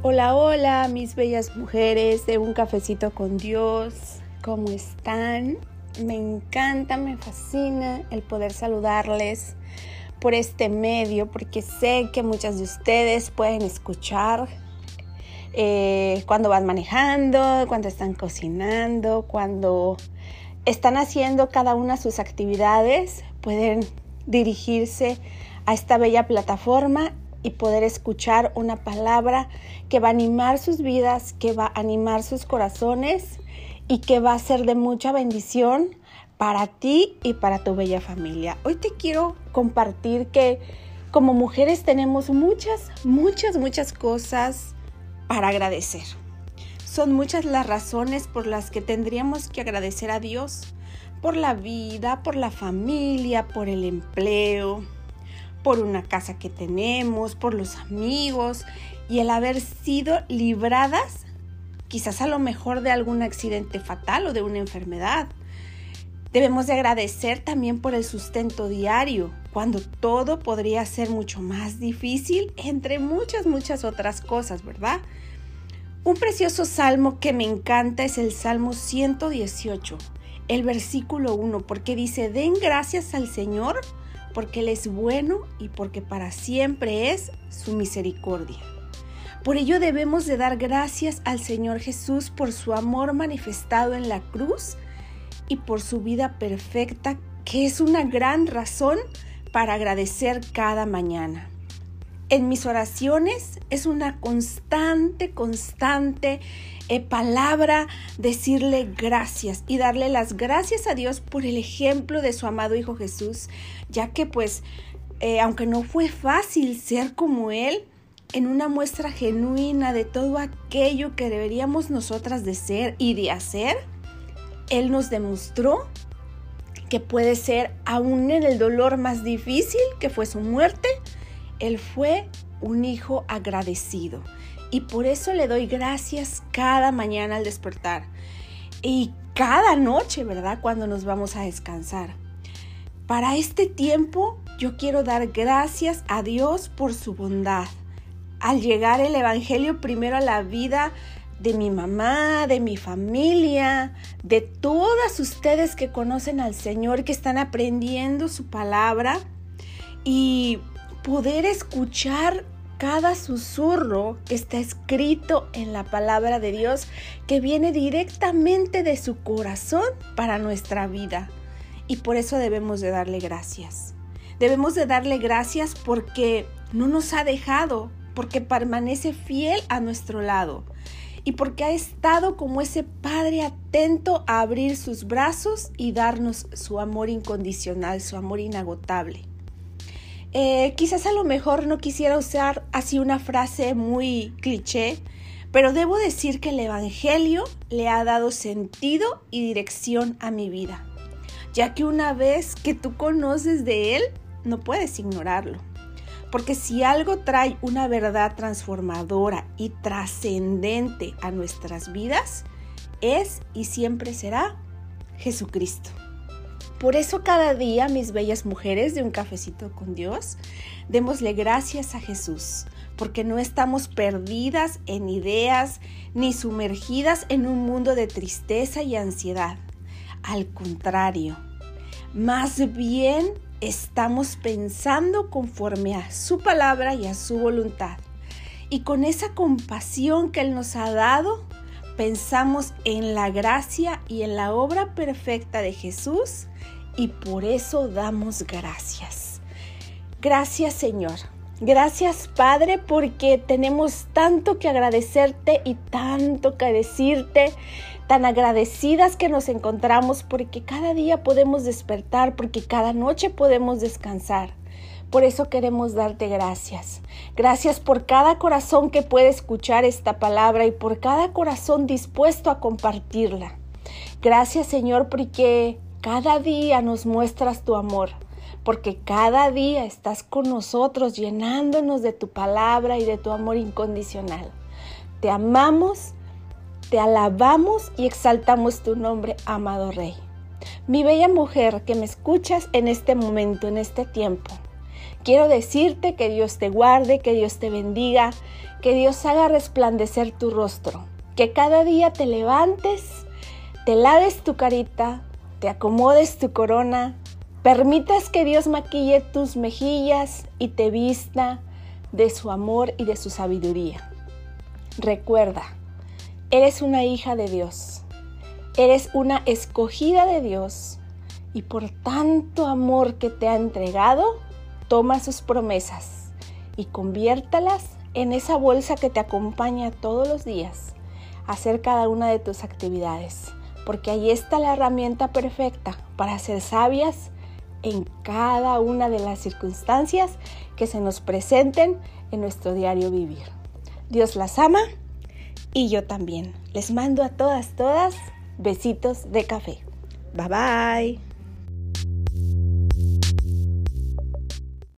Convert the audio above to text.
Hola, hola, mis bellas mujeres de un cafecito con Dios. ¿Cómo están? Me encanta, me fascina el poder saludarles por este medio porque sé que muchas de ustedes pueden escuchar eh, cuando van manejando, cuando están cocinando, cuando están haciendo cada una sus actividades, pueden dirigirse a esta bella plataforma y poder escuchar una palabra que va a animar sus vidas, que va a animar sus corazones y que va a ser de mucha bendición para ti y para tu bella familia. Hoy te quiero compartir que como mujeres tenemos muchas, muchas, muchas cosas para agradecer. Son muchas las razones por las que tendríamos que agradecer a Dios, por la vida, por la familia, por el empleo, por una casa que tenemos, por los amigos y el haber sido libradas quizás a lo mejor de algún accidente fatal o de una enfermedad. Debemos de agradecer también por el sustento diario, cuando todo podría ser mucho más difícil, entre muchas, muchas otras cosas, ¿verdad? Un precioso salmo que me encanta es el Salmo 118, el versículo 1, porque dice, den gracias al Señor porque Él es bueno y porque para siempre es su misericordia. Por ello debemos de dar gracias al Señor Jesús por su amor manifestado en la cruz y por su vida perfecta, que es una gran razón para agradecer cada mañana. En mis oraciones es una constante, constante eh, palabra decirle gracias y darle las gracias a Dios por el ejemplo de su amado Hijo Jesús, ya que pues, eh, aunque no fue fácil ser como Él, en una muestra genuina de todo aquello que deberíamos nosotras de ser y de hacer, Él nos demostró que puede ser aún en el dolor más difícil, que fue su muerte, Él fue un hijo agradecido. Y por eso le doy gracias cada mañana al despertar. Y cada noche, ¿verdad? Cuando nos vamos a descansar. Para este tiempo yo quiero dar gracias a Dios por su bondad. Al llegar el Evangelio primero a la vida de mi mamá, de mi familia, de todas ustedes que conocen al Señor, que están aprendiendo su palabra y poder escuchar cada susurro que está escrito en la palabra de Dios que viene directamente de su corazón para nuestra vida. Y por eso debemos de darle gracias. Debemos de darle gracias porque no nos ha dejado, porque permanece fiel a nuestro lado y porque ha estado como ese Padre atento a abrir sus brazos y darnos su amor incondicional, su amor inagotable. Eh, quizás a lo mejor no quisiera usar así una frase muy cliché, pero debo decir que el Evangelio le ha dado sentido y dirección a mi vida, ya que una vez que tú conoces de Él, no puedes ignorarlo. Porque si algo trae una verdad transformadora y trascendente a nuestras vidas, es y siempre será Jesucristo. Por eso cada día, mis bellas mujeres de un cafecito con Dios, démosle gracias a Jesús, porque no estamos perdidas en ideas ni sumergidas en un mundo de tristeza y ansiedad. Al contrario, más bien estamos pensando conforme a su palabra y a su voluntad. Y con esa compasión que Él nos ha dado, pensamos en la gracia y en la obra perfecta de Jesús y por eso damos gracias. Gracias Señor. Gracias Padre porque tenemos tanto que agradecerte y tanto que decirte, tan agradecidas que nos encontramos porque cada día podemos despertar, porque cada noche podemos descansar. Por eso queremos darte gracias. Gracias por cada corazón que puede escuchar esta palabra y por cada corazón dispuesto a compartirla. Gracias Señor porque cada día nos muestras tu amor, porque cada día estás con nosotros llenándonos de tu palabra y de tu amor incondicional. Te amamos, te alabamos y exaltamos tu nombre, amado Rey. Mi bella mujer que me escuchas en este momento, en este tiempo. Quiero decirte que Dios te guarde, que Dios te bendiga, que Dios haga resplandecer tu rostro, que cada día te levantes, te laves tu carita, te acomodes tu corona, permitas que Dios maquille tus mejillas y te vista de su amor y de su sabiduría. Recuerda, eres una hija de Dios, eres una escogida de Dios y por tanto amor que te ha entregado, toma sus promesas y conviértalas en esa bolsa que te acompaña todos los días a hacer cada una de tus actividades, porque ahí está la herramienta perfecta para ser sabias en cada una de las circunstancias que se nos presenten en nuestro diario vivir. Dios las ama y yo también. Les mando a todas, todas besitos de café. Bye bye.